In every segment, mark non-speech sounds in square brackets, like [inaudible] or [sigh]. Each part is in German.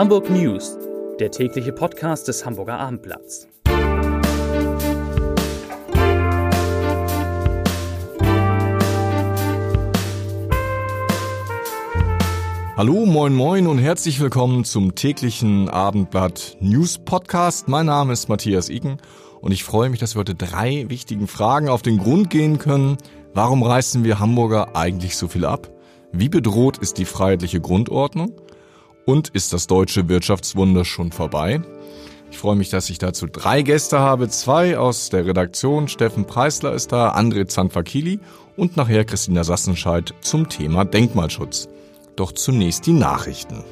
Hamburg News, der tägliche Podcast des Hamburger Abendblatts. Hallo, moin, moin und herzlich willkommen zum täglichen Abendblatt News Podcast. Mein Name ist Matthias Iken und ich freue mich, dass wir heute drei wichtigen Fragen auf den Grund gehen können. Warum reißen wir Hamburger eigentlich so viel ab? Wie bedroht ist die freiheitliche Grundordnung? Und ist das deutsche Wirtschaftswunder schon vorbei? Ich freue mich, dass ich dazu drei Gäste habe. Zwei aus der Redaktion. Steffen Preisler ist da, André Zanfakili und nachher Christina Sassenscheid zum Thema Denkmalschutz. Doch zunächst die Nachrichten.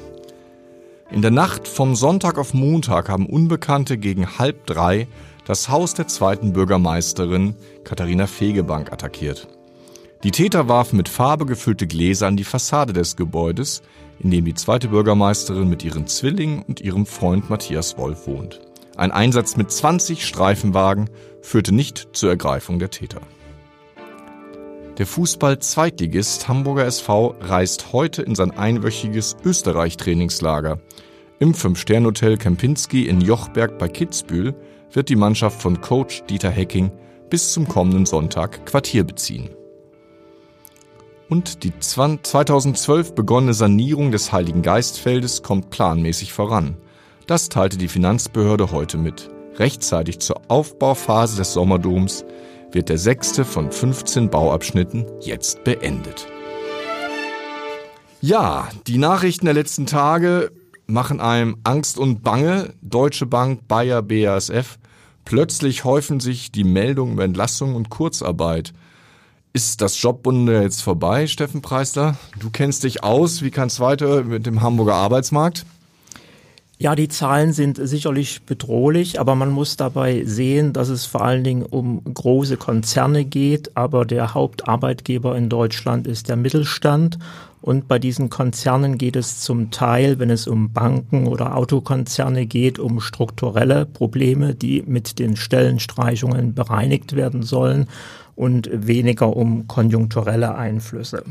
In der Nacht vom Sonntag auf Montag haben Unbekannte gegen halb drei das Haus der zweiten Bürgermeisterin Katharina Fegebank attackiert. Die Täter warfen mit Farbe gefüllte Gläser an die Fassade des Gebäudes, in dem die zweite Bürgermeisterin mit ihren Zwillingen und ihrem Freund Matthias Wolf wohnt. Ein Einsatz mit 20 Streifenwagen führte nicht zur Ergreifung der Täter. Der Fußball-Zweitligist Hamburger SV reist heute in sein einwöchiges Österreich-Trainingslager. Im Fünf-Stern-Hotel Kempinski in Jochberg bei Kitzbühel wird die Mannschaft von Coach Dieter Hecking bis zum kommenden Sonntag Quartier beziehen und die 2012 begonnene Sanierung des Heiligen Geistfeldes kommt planmäßig voran. Das teilte die Finanzbehörde heute mit. Rechtzeitig zur Aufbauphase des Sommerdoms wird der sechste von 15 Bauabschnitten jetzt beendet. Ja, die Nachrichten der letzten Tage machen einem Angst und Bange. Deutsche Bank, Bayer, BASF. Plötzlich häufen sich die Meldungen über Entlassung und Kurzarbeit. Ist das Jobbunde jetzt vorbei, Steffen Preisler? Du kennst dich aus. Wie kann es weiter mit dem Hamburger Arbeitsmarkt? Ja, die Zahlen sind sicherlich bedrohlich, aber man muss dabei sehen, dass es vor allen Dingen um große Konzerne geht, aber der Hauptarbeitgeber in Deutschland ist der Mittelstand. Und bei diesen Konzernen geht es zum Teil, wenn es um Banken oder Autokonzerne geht, um strukturelle Probleme, die mit den Stellenstreichungen bereinigt werden sollen und weniger um konjunkturelle Einflüsse.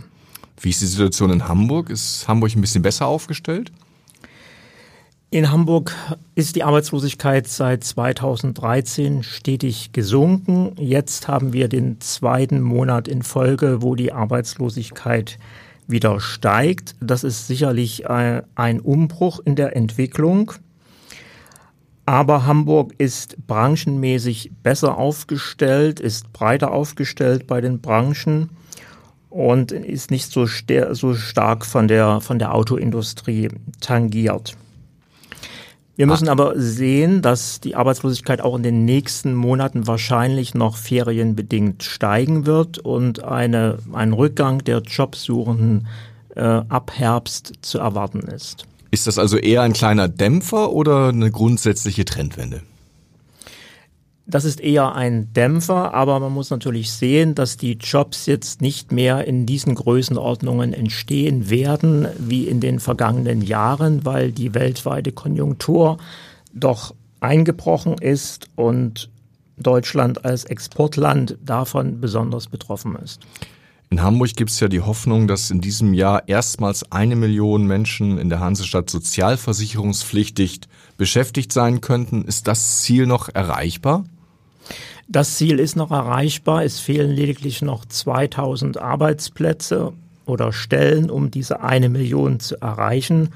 Wie ist die Situation in Hamburg? Ist Hamburg ein bisschen besser aufgestellt? In Hamburg ist die Arbeitslosigkeit seit 2013 stetig gesunken. Jetzt haben wir den zweiten Monat in Folge, wo die Arbeitslosigkeit wieder steigt. Das ist sicherlich äh, ein Umbruch in der Entwicklung. Aber Hamburg ist branchenmäßig besser aufgestellt, ist breiter aufgestellt bei den Branchen und ist nicht so, so stark von der, von der Autoindustrie tangiert. Wir müssen aber sehen, dass die Arbeitslosigkeit auch in den nächsten Monaten wahrscheinlich noch ferienbedingt steigen wird und eine, ein Rückgang der Jobsuchenden äh, ab Herbst zu erwarten ist. Ist das also eher ein kleiner Dämpfer oder eine grundsätzliche Trendwende? Das ist eher ein Dämpfer, aber man muss natürlich sehen, dass die Jobs jetzt nicht mehr in diesen Größenordnungen entstehen werden wie in den vergangenen Jahren, weil die weltweite Konjunktur doch eingebrochen ist und Deutschland als Exportland davon besonders betroffen ist. In Hamburg gibt es ja die Hoffnung, dass in diesem Jahr erstmals eine Million Menschen in der Hansestadt sozialversicherungspflichtig beschäftigt sein könnten. Ist das Ziel noch erreichbar? Das Ziel ist noch erreichbar. Es fehlen lediglich noch 2000 Arbeitsplätze oder Stellen, um diese eine Million zu erreichen.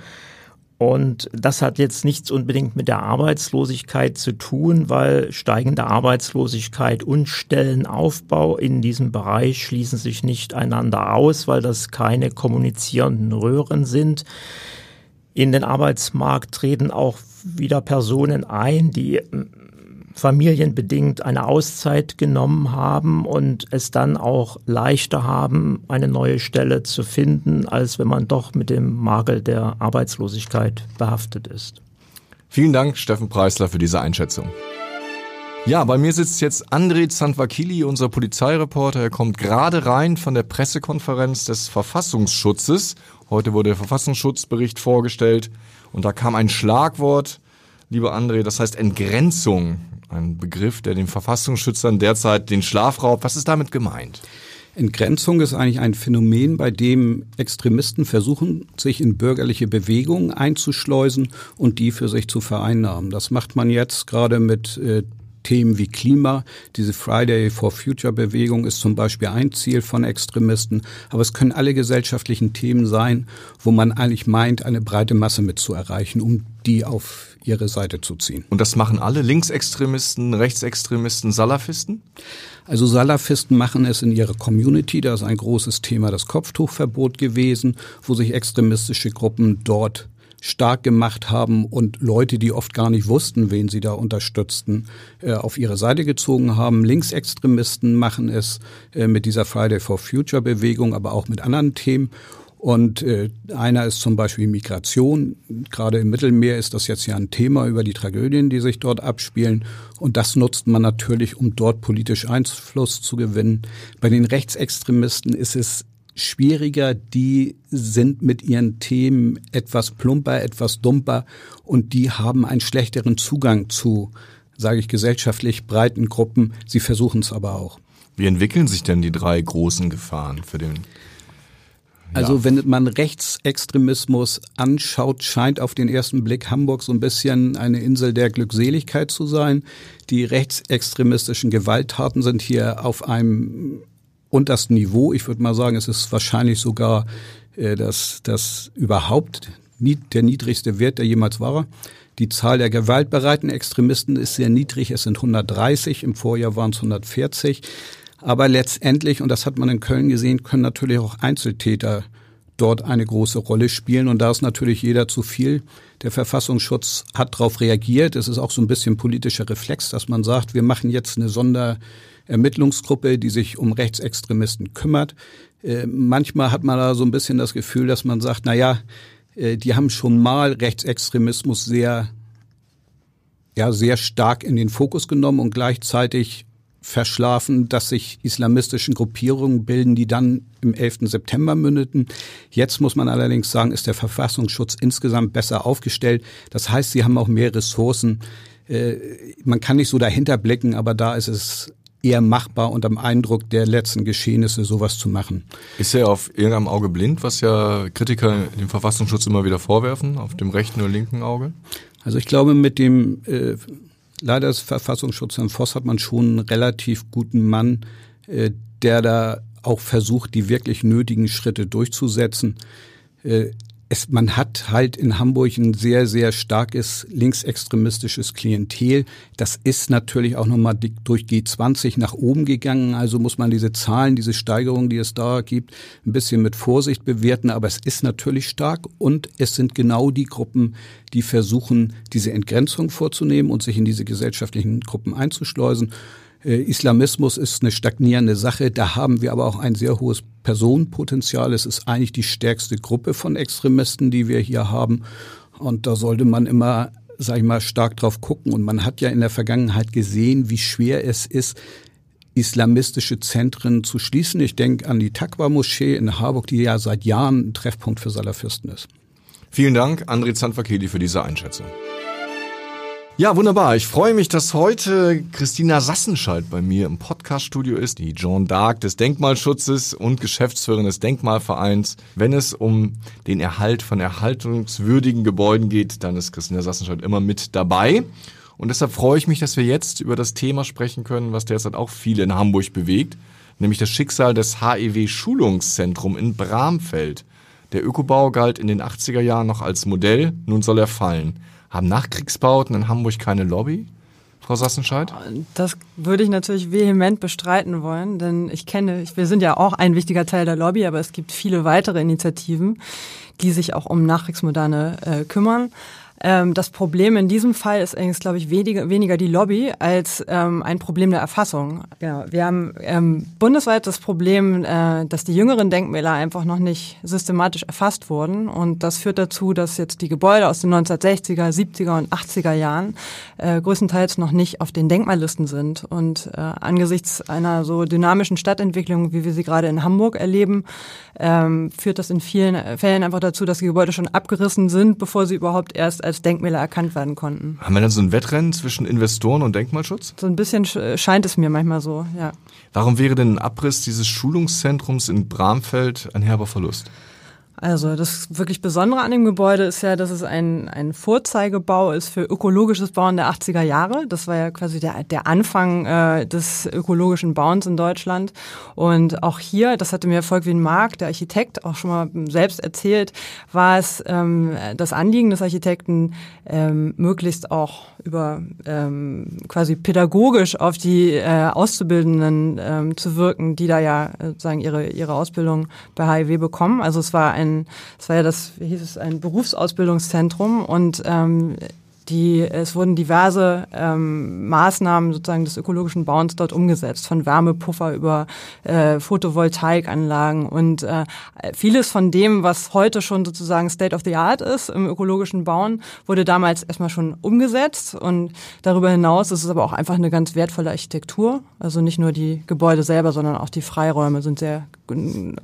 Und das hat jetzt nichts unbedingt mit der Arbeitslosigkeit zu tun, weil steigende Arbeitslosigkeit und Stellenaufbau in diesem Bereich schließen sich nicht einander aus, weil das keine kommunizierenden Röhren sind. In den Arbeitsmarkt treten auch wieder Personen ein, die familienbedingt eine Auszeit genommen haben und es dann auch leichter haben, eine neue Stelle zu finden, als wenn man doch mit dem Makel der Arbeitslosigkeit behaftet ist. Vielen Dank, Steffen Preisler, für diese Einschätzung. Ja, bei mir sitzt jetzt André Zanvakili, unser Polizeireporter. Er kommt gerade rein von der Pressekonferenz des Verfassungsschutzes. Heute wurde der Verfassungsschutzbericht vorgestellt und da kam ein Schlagwort, lieber André, das heißt Entgrenzung. Ein Begriff, der den Verfassungsschützern derzeit den Schlaf raubt. Was ist damit gemeint? Entgrenzung ist eigentlich ein Phänomen, bei dem Extremisten versuchen, sich in bürgerliche Bewegungen einzuschleusen und die für sich zu vereinnahmen. Das macht man jetzt gerade mit äh, Themen wie Klima. Diese Friday for Future Bewegung ist zum Beispiel ein Ziel von Extremisten. Aber es können alle gesellschaftlichen Themen sein, wo man eigentlich meint, eine breite Masse mit zu erreichen, um die auf ihre Seite zu ziehen. Und das machen alle Linksextremisten, Rechtsextremisten, Salafisten? Also Salafisten machen es in ihrer Community. Da ist ein großes Thema das Kopftuchverbot gewesen, wo sich extremistische Gruppen dort stark gemacht haben und Leute, die oft gar nicht wussten, wen sie da unterstützten, äh, auf ihre Seite gezogen haben. Linksextremisten machen es äh, mit dieser Friday for Future Bewegung, aber auch mit anderen Themen. Und äh, einer ist zum Beispiel Migration. Gerade im Mittelmeer ist das jetzt ja ein Thema über die Tragödien, die sich dort abspielen. Und das nutzt man natürlich, um dort politisch Einfluss zu gewinnen. Bei den Rechtsextremisten ist es schwieriger, die sind mit ihren Themen etwas plumper, etwas dumper und die haben einen schlechteren Zugang zu, sage ich, gesellschaftlich breiten Gruppen. Sie versuchen es aber auch. Wie entwickeln sich denn die drei großen Gefahren für den also wenn man Rechtsextremismus anschaut, scheint auf den ersten Blick Hamburg so ein bisschen eine Insel der Glückseligkeit zu sein. Die rechtsextremistischen Gewalttaten sind hier auf einem untersten Niveau. Ich würde mal sagen, es ist wahrscheinlich sogar äh, das, das überhaupt der niedrigste Wert, der jemals war. Die Zahl der gewaltbereiten Extremisten ist sehr niedrig. Es sind 130. Im Vorjahr waren es 140. Aber letztendlich, und das hat man in Köln gesehen, können natürlich auch Einzeltäter dort eine große Rolle spielen. Und da ist natürlich jeder zu viel. Der Verfassungsschutz hat darauf reagiert. Es ist auch so ein bisschen politischer Reflex, dass man sagt, wir machen jetzt eine Sonder Ermittlungsgruppe, die sich um Rechtsextremisten kümmert. Äh, manchmal hat man da so ein bisschen das Gefühl, dass man sagt, na ja, äh, die haben schon mal Rechtsextremismus sehr, ja, sehr stark in den Fokus genommen und gleichzeitig verschlafen, dass sich islamistischen Gruppierungen bilden, die dann im 11. September mündeten. Jetzt muss man allerdings sagen, ist der Verfassungsschutz insgesamt besser aufgestellt. Das heißt, sie haben auch mehr Ressourcen. Äh, man kann nicht so dahinter blicken, aber da ist es eher machbar unter dem Eindruck der letzten Geschehnisse sowas zu machen. Ist er auf irgendeinem Auge blind, was ja Kritiker dem Verfassungsschutz immer wieder vorwerfen, auf dem rechten oder linken Auge? Also ich glaube, mit dem äh, leider ist Verfassungsschutz Herrn Voss hat man schon einen relativ guten Mann, äh, der da auch versucht, die wirklich nötigen Schritte durchzusetzen. Äh, es, man hat halt in Hamburg ein sehr, sehr starkes linksextremistisches Klientel. Das ist natürlich auch nochmal durch G20 nach oben gegangen. Also muss man diese Zahlen, diese Steigerung, die es da gibt, ein bisschen mit Vorsicht bewerten. Aber es ist natürlich stark und es sind genau die Gruppen, die versuchen, diese Entgrenzung vorzunehmen und sich in diese gesellschaftlichen Gruppen einzuschleusen. Äh, Islamismus ist eine stagnierende Sache. Da haben wir aber auch ein sehr hohes Personenpotenzial. Es ist eigentlich die stärkste Gruppe von Extremisten, die wir hier haben. Und da sollte man immer, sag ich mal, stark drauf gucken. Und man hat ja in der Vergangenheit gesehen, wie schwer es ist, islamistische Zentren zu schließen. Ich denke an die Takwa-Moschee in Harburg, die ja seit Jahren ein Treffpunkt für Salafisten ist. Vielen Dank, André Zanfakeli, für diese Einschätzung. Ja, wunderbar. Ich freue mich, dass heute Christina Sassenschalt bei mir im Podcaststudio ist, die John Dark des Denkmalschutzes und Geschäftsführerin des Denkmalvereins. Wenn es um den Erhalt von erhaltungswürdigen Gebäuden geht, dann ist Christina Sassenschalt immer mit dabei. Und deshalb freue ich mich, dass wir jetzt über das Thema sprechen können, was derzeit auch viele in Hamburg bewegt, nämlich das Schicksal des HEW Schulungszentrum in Bramfeld. Der Ökobau galt in den 80er Jahren noch als Modell, nun soll er fallen. Haben Nachkriegsbauten in Hamburg keine Lobby? Frau Sassenscheid? Das würde ich natürlich vehement bestreiten wollen, denn ich kenne, wir sind ja auch ein wichtiger Teil der Lobby, aber es gibt viele weitere Initiativen, die sich auch um Nachkriegsmoderne äh, kümmern. Ähm, das Problem in diesem Fall ist eigentlich, glaube ich, weniger, weniger die Lobby als ähm, ein Problem der Erfassung. Genau. Wir haben ähm, bundesweit das Problem, äh, dass die jüngeren Denkmäler einfach noch nicht systematisch erfasst wurden. Und das führt dazu, dass jetzt die Gebäude aus den 1960er, 70er und 80er Jahren äh, größtenteils noch nicht auf den Denkmallisten sind. Und äh, angesichts einer so dynamischen Stadtentwicklung, wie wir sie gerade in Hamburg erleben, ähm, führt das in vielen Fällen einfach dazu, dass die Gebäude schon abgerissen sind, bevor sie überhaupt erst als Denkmäler erkannt werden konnten. Haben wir dann so ein Wettrennen zwischen Investoren und Denkmalschutz? So ein bisschen scheint es mir manchmal so, ja. Warum wäre denn ein Abriss dieses Schulungszentrums in Bramfeld ein herber Verlust? Also das wirklich Besondere an dem Gebäude ist ja, dass es ein, ein Vorzeigebau ist für ökologisches Bauen der 80er Jahre. Das war ja quasi der, der Anfang äh, des ökologischen Bauens in Deutschland. Und auch hier, das hatte mir Volkwin Mark, der Architekt, auch schon mal selbst erzählt, war es ähm, das Anliegen des Architekten, ähm, möglichst auch über ähm, quasi pädagogisch auf die äh, Auszubildenden ähm, zu wirken, die da ja äh, sozusagen ihre, ihre Ausbildung bei HIW bekommen. Also es war ein, es war ja das, wie hieß es, ein Berufsausbildungszentrum und ähm, die, es wurden diverse ähm, Maßnahmen sozusagen des ökologischen Bauens dort umgesetzt, von Wärmepuffer über äh, Photovoltaikanlagen und äh, vieles von dem, was heute schon sozusagen State of the Art ist im ökologischen Bauen, wurde damals erstmal schon umgesetzt und darüber hinaus ist es aber auch einfach eine ganz wertvolle Architektur. Also nicht nur die Gebäude selber, sondern auch die Freiräume sind sehr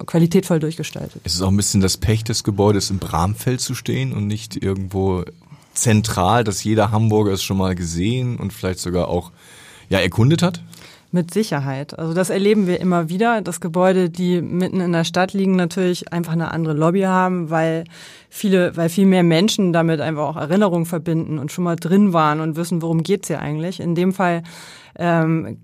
qualitätvoll durchgestaltet. Es ist auch ein bisschen das Pech des Gebäudes im Bramfeld zu stehen und nicht irgendwo zentral, dass jeder Hamburger es schon mal gesehen und vielleicht sogar auch ja, erkundet hat? Mit Sicherheit. Also das erleben wir immer wieder, dass Gebäude, die mitten in der Stadt liegen, natürlich einfach eine andere Lobby haben, weil viele, weil viel mehr Menschen damit einfach auch Erinnerungen verbinden und schon mal drin waren und wissen, worum geht's hier eigentlich. In dem Fall ähm,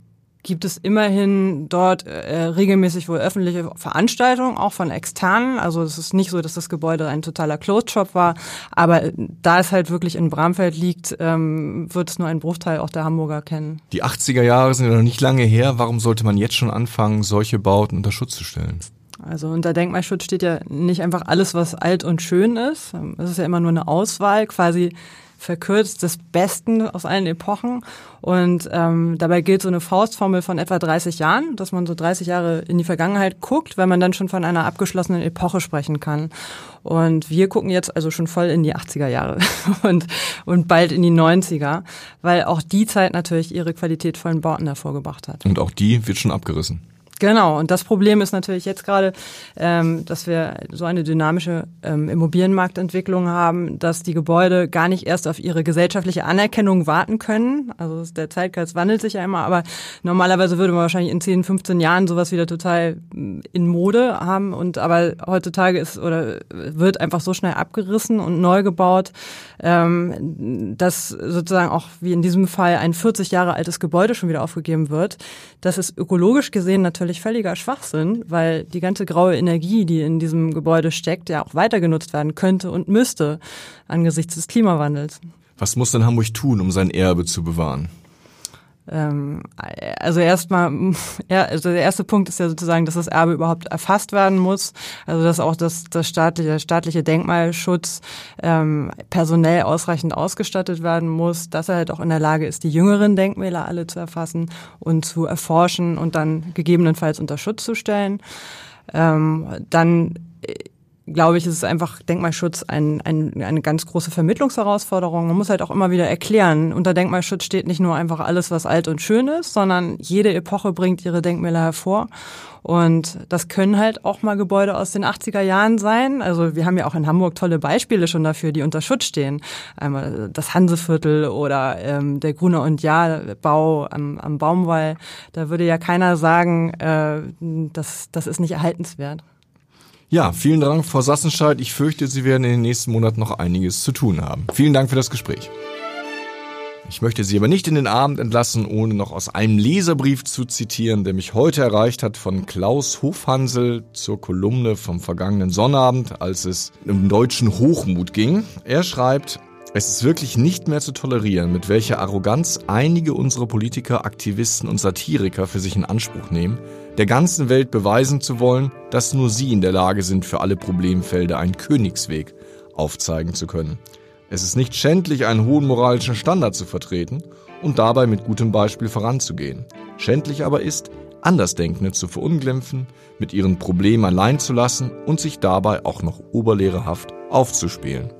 gibt es immerhin dort äh, regelmäßig wohl öffentliche Veranstaltungen, auch von externen. Also es ist nicht so, dass das Gebäude ein totaler Closed Shop war, aber äh, da es halt wirklich in Bramfeld liegt, ähm, wird es nur ein Bruchteil auch der Hamburger kennen. Die 80er Jahre sind ja noch nicht lange her. Warum sollte man jetzt schon anfangen, solche Bauten unter Schutz zu stellen? Also unter Denkmalschutz steht ja nicht einfach alles, was alt und schön ist. Es ist ja immer nur eine Auswahl, quasi verkürzt des Besten aus allen Epochen. Und ähm, dabei gilt so eine Faustformel von etwa 30 Jahren, dass man so 30 Jahre in die Vergangenheit guckt, weil man dann schon von einer abgeschlossenen Epoche sprechen kann. Und wir gucken jetzt also schon voll in die 80er Jahre [laughs] und, und bald in die 90er, weil auch die Zeit natürlich ihre qualitätvollen Bauten hervorgebracht hat. Und auch die wird schon abgerissen. Genau, und das Problem ist natürlich jetzt gerade, ähm, dass wir so eine dynamische ähm, Immobilienmarktentwicklung haben, dass die Gebäude gar nicht erst auf ihre gesellschaftliche Anerkennung warten können. Also der Zeitgeist wandelt sich ja immer, aber normalerweise würde man wahrscheinlich in 10, 15 Jahren sowas wieder total mm, in Mode haben. Und aber heutzutage ist oder wird einfach so schnell abgerissen und neu gebaut, ähm, dass sozusagen auch wie in diesem Fall ein 40 Jahre altes Gebäude schon wieder aufgegeben wird. Das ist ökologisch gesehen natürlich natürlich völliger Schwachsinn, weil die ganze graue Energie, die in diesem Gebäude steckt, ja auch weiter genutzt werden könnte und müsste angesichts des Klimawandels. Was muss denn Hamburg tun, um sein Erbe zu bewahren? Ähm, also erstmal, [laughs] ja, also der erste Punkt ist ja sozusagen, dass das Erbe überhaupt erfasst werden muss. Also dass auch das, das staatliche, staatliche Denkmalschutz ähm, personell ausreichend ausgestattet werden muss, dass er halt auch in der Lage ist, die jüngeren Denkmäler alle zu erfassen und zu erforschen und dann gegebenenfalls unter Schutz zu stellen. Ähm, dann glaube ich, ist es einfach Denkmalschutz ein, ein, eine ganz große Vermittlungsherausforderung. Man muss halt auch immer wieder erklären, unter Denkmalschutz steht nicht nur einfach alles, was alt und schön ist, sondern jede Epoche bringt ihre Denkmäler hervor. Und das können halt auch mal Gebäude aus den 80er Jahren sein. Also wir haben ja auch in Hamburg tolle Beispiele schon dafür, die unter Schutz stehen. Einmal das Hanseviertel oder ähm, der Gruner und Jahr Bau am, am Baumwall. Da würde ja keiner sagen, äh, das, das ist nicht erhaltenswert. Ja, vielen Dank, Frau Sassenscheid. Ich fürchte, Sie werden in den nächsten Monaten noch einiges zu tun haben. Vielen Dank für das Gespräch. Ich möchte Sie aber nicht in den Abend entlassen, ohne noch aus einem Leserbrief zu zitieren, der mich heute erreicht hat von Klaus Hofhansel zur Kolumne vom vergangenen Sonnabend, als es um deutschen Hochmut ging. Er schreibt, es ist wirklich nicht mehr zu tolerieren, mit welcher Arroganz einige unserer Politiker, Aktivisten und Satiriker für sich in Anspruch nehmen, der ganzen Welt beweisen zu wollen, dass nur sie in der Lage sind, für alle Problemfelder einen Königsweg aufzeigen zu können. Es ist nicht schändlich, einen hohen moralischen Standard zu vertreten und dabei mit gutem Beispiel voranzugehen. Schändlich aber ist, Andersdenkende zu verunglimpfen, mit ihren Problemen allein zu lassen und sich dabei auch noch oberlehrerhaft aufzuspielen.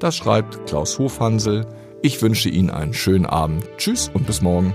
Das schreibt Klaus Hofhansel. Ich wünsche Ihnen einen schönen Abend. Tschüss und bis morgen.